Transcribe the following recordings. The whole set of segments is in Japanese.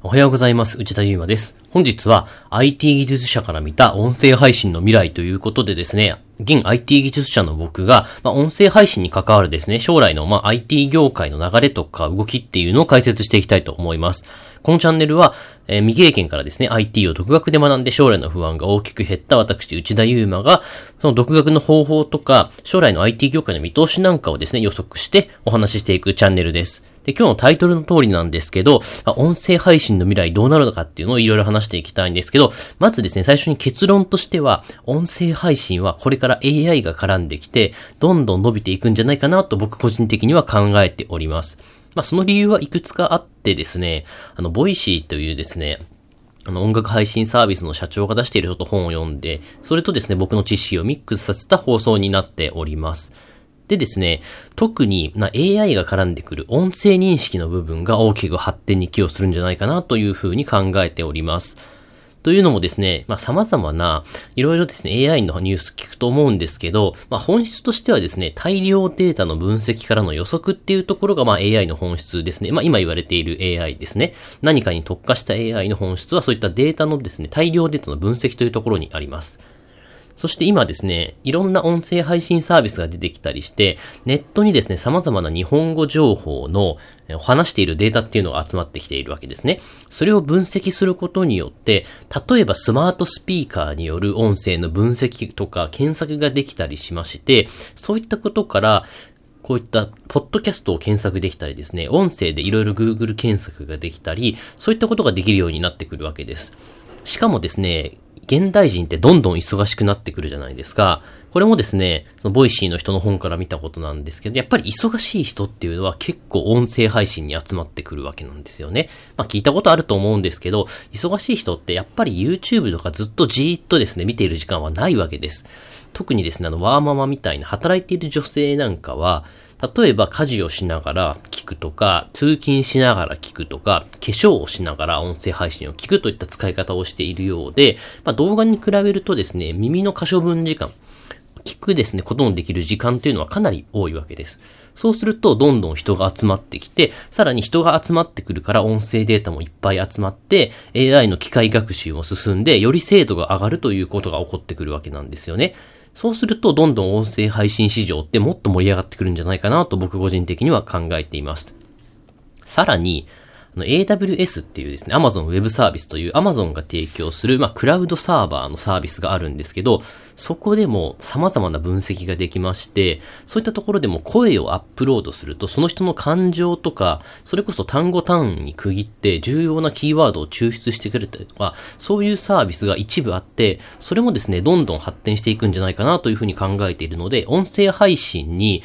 おはようございます。内田祐馬です。本日は IT 技術者から見た音声配信の未来ということでですね、現 IT 技術者の僕が、まあ、音声配信に関わるですね、将来の、まあ、IT 業界の流れとか動きっていうのを解説していきたいと思います。このチャンネルは、えー未経験からですね、IT を独学で学んで将来の不安が大きく減った私、内田祐馬が、その独学の方法とか、将来の IT 業界の見通しなんかをですね、予測してお話ししていくチャンネルです。で、今日のタイトルの通りなんですけど、音声配信の未来どうなるのかっていうのをいろいろ話していきたいんですけど、まずですね、最初に結論としては、音声配信はこれから AI が絡んできて、どんどん伸びていくんじゃないかなと僕個人的には考えております。まあ、その理由はいくつかあってですね、あの、 Voicy というですね、あの、音楽配信サービスの社長が出しているちょっと本を読んで、それとですね、僕の知識をミックスさせた放送になっております。でですね、特にな AI が絡んでくる音声認識の部分が大きく発展に寄与するんじゃないかなというふうに考えております。というのもですね、まあ、様々な、いろいろですね、AI のニュース聞くと思うんですけど、まあ、本質としてはですね、大量データの分析からの予測っていうところが、まあ、AI の本質ですね。まあ、今言われている AI ですね。何かに特化した AI の本質は、そういったデータのですね、大量データの分析というところにあります。そして今ですね、いろんな音声配信サービスが出てきたりして、ネットにですね、様々な日本語情報の話しているデータっていうのが集まってきているわけですね。それを分析することによって、例えばスマートスピーカーによる音声の分析とか検索ができたりしまして、そういったことから、こういった、ポッドキャストを検索できたりですね、音声でいろいろ Google 検索ができたり、そういったことができるようになってくるわけです。しかもですね、現代人ってどんどん忙しくなってくるじゃないですか。これもですね、その Voicy の人の本から見たことなんですけど、やっぱり忙しい人っていうのは結構音声配信に集まってくるわけなんですよね。まあ聞いたことあると思うんですけど、忙しい人ってやっぱり YouTube とかずっとじーっとですね、見ている時間はないわけです。特にですね、あの、ワーママみたいな働いている女性なんかは、例えば家事をしながら聞くとか、通勤しながら聞くとか、化粧をしながら音声配信を聞くといった使い方をしているようで、まあ、動画に比べるとですね、耳の可処分時間、聞くですね、ことのできる時間っていうのはかなり多いわけです。そうすると、どんどん人が集まってきて、さらに人が集まってくるから音声データもいっぱい集まって、AI の機械学習も進んで、より精度が上がるということが起こってくるわけなんですよね。そうすると、どんどん音声配信市場ってもっと盛り上がってくるんじゃないかなと僕個人的には考えています。さらに、あの AWS っていうですね、Amazon Web サービスという Amazon が提供する、まあ、クラウドサーバーのサービスがあるんですけど、そこでも様々な分析ができまして、そういったところでも声をアップロードすると、その人の感情とか、それこそ単語単位に区切って重要なキーワードを抽出してくれたりとか、そういうサービスが一部あって、それもですね、どんどん発展していくんじゃないかなというふうに考えているので、音声配信に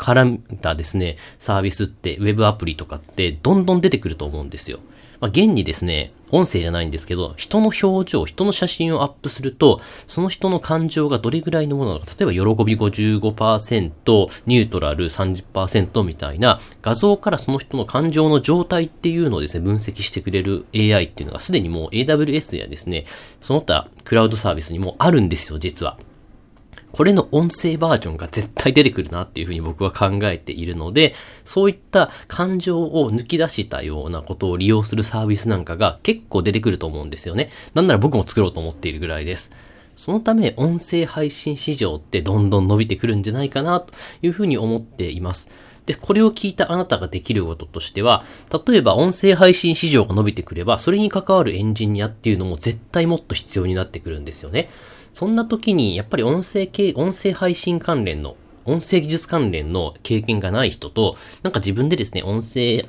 絡んだですね、サービスって、ウェブアプリとかって、どんどん出てくると思うんですよ。まあ、現にですね、音声じゃないんですけど、人の表情、人の写真をアップすると、その人の感情がどれぐらいのものなのか、例えば喜び55%、ニュートラル30%みたいな、画像からその人の感情の状態っていうのをですね、分析してくれる AI っていうのがすでにもう AWS やですね、その他クラウドサービスにもあるんですよ、実は。これの音声バージョンが絶対出てくるなっていうふうに僕は考えているので、そういった感情を抜き出したようなことを利用するサービスなんかが結構出てくると思うんですよね。なんなら僕も作ろうと思っているぐらいです。そのため音声配信市場ってどんどん伸びてくるんじゃないかなというふうに思っています。で、これを聞いたあなたができることとしては、例えば音声配信市場が伸びてくれば、それに関わるエンジニアっていうのも絶対もっと必要になってくるんですよね。そんな時に、やっぱり音声系、音声配信関連の、音声技術関連の経験がない人と、なんか自分でですね、音声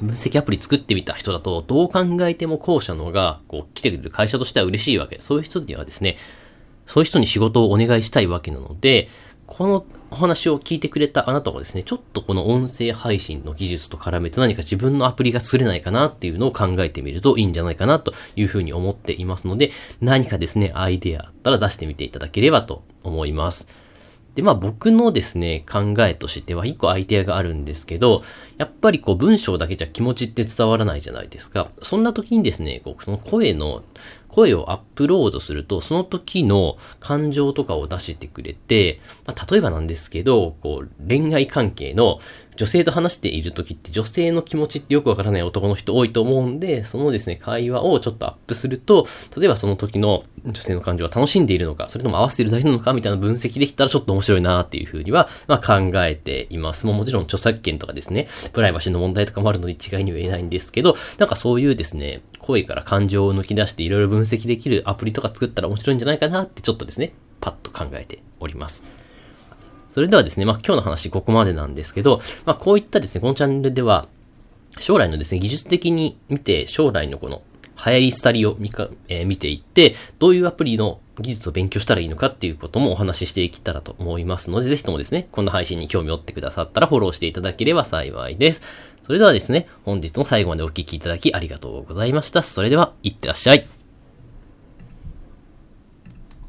分析アプリ作ってみた人だと、どう考えても後者の方が、こう、来てくれる会社としては嬉しいわけ。そういう人にはですね、そういう人に仕事をお願いしたいわけなので、このお話を聞いてくれたあなたはですね、ちょっとこの音声配信の技術と絡めて何か自分のアプリが作れないかなっていうのを考えてみるといいんじゃないかなというふうに思っていますので、何かですね、アイデアあったら出してみていただければと思います。で、まあ僕のですね、考えとしては一個アイデアがあるんですけど、やっぱりこう文章だけじゃ気持ちって伝わらないじゃないですか。そんな時にですね、こうその声の声をアップロードすると、その時の感情とかを出してくれて、まあ、例えばなんですけど、こう、恋愛関係の女性と話している時って女性の気持ちってよくわからない男の人多いと思うんで、そのですね、会話をちょっとアップすると、例えばその時の女性の感情は楽しんでいるのか、それとも合わせているだけなのかみたいな分析できたらちょっと面白いなっていうふうには、まあ考えています。ももちろん著作権とかですね、プライバシーの問題とかもあるので一概には言えないんですけど、なんかそういうですね、声から感情を抜き出していろいろ分分析できるアプリとか作ったら面白いんじゃないかなってちょっとですね、パッと考えております。それではですね、まあ今日の話ここまでなんですけど、まあこういったですね、このチャンネルでは、将来のですね、技術的に見て、将来のこの流行り廃りを見か、えー、見ていって、どういうアプリの技術を勉強したらいいのかっていうこともお話ししていけたらと思いますので、ぜひともですね、こんな配信に興味を持ってくださったらフォローしていただければ幸いです。それではですね、本日も最後までお聴きいただきありがとうございました。それでは、いってらっしゃい。